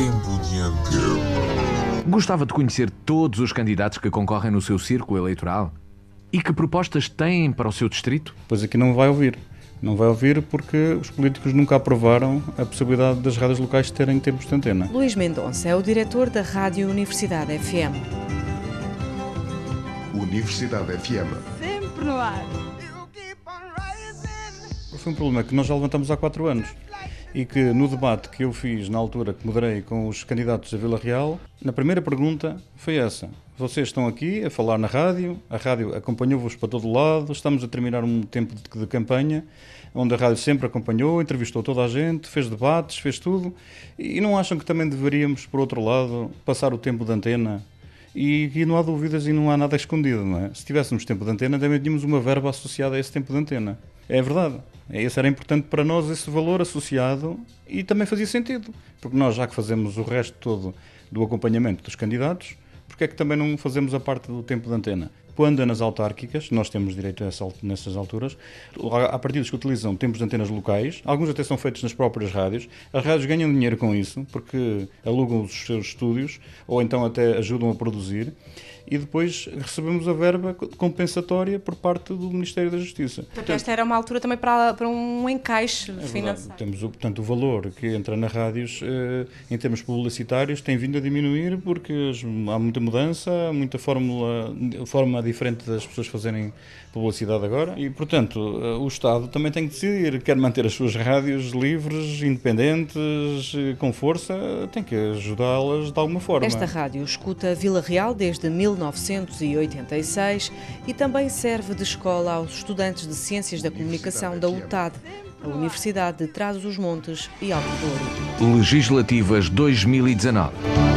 Tempo de Antena. Gostava de conhecer todos os candidatos que concorrem no seu círculo eleitoral? E que propostas têm para o seu distrito? Pois aqui não vai ouvir. Não vai ouvir porque os políticos nunca aprovaram a possibilidade das rádios locais terem tempos de antena. Luís Mendonça é o diretor da Rádio Universidade FM. Universidade FM. Sempre no ar. Foi um problema que nós já levantamos há quatro anos e que no debate que eu fiz na altura que moderei com os candidatos da Vila Real, na primeira pergunta foi essa. Vocês estão aqui a falar na rádio, a rádio acompanhou-vos para todo lado, estamos a terminar um tempo de, de campanha onde a rádio sempre acompanhou, entrevistou toda a gente, fez debates, fez tudo, e não acham que também deveríamos, por outro lado, passar o tempo de antena e, e, não há dúvidas e não há nada escondido, não é? Se tivéssemos tempo de antena, também tínhamos uma verba associada a esse tempo de antena. É verdade. Esse era importante para nós, esse valor associado, e também fazia sentido, porque nós, já que fazemos o resto todo do acompanhamento dos candidatos, porque é que também não fazemos a parte do tempo de antena? Quando é nas autárquicas, nós temos direito a essa, nessas alturas, há partidos que utilizam tempos de antenas locais, alguns até são feitos nas próprias rádios. As rádios ganham dinheiro com isso, porque alugam os seus estúdios, ou então até ajudam a produzir e depois recebemos a verba compensatória por parte do Ministério da Justiça. Portanto, esta era uma altura também para, para um encaixe é financeiro. Temos, portanto, o valor que entra na rádios eh, em termos publicitários tem vindo a diminuir porque há muita mudança, há muita fórmula, forma diferente das pessoas fazerem publicidade agora e, portanto, eh, o Estado também tem que decidir, quer manter as suas rádios livres, independentes, eh, com força, tem que ajudá-las de alguma forma. Esta rádio escuta Vila Real desde 1986 e também serve de escola aos estudantes de Ciências da Comunicação da UTAD, a Universidade de Trás-os-Montes e Alto Douro. Legislativas 2019. Tempo de Antena.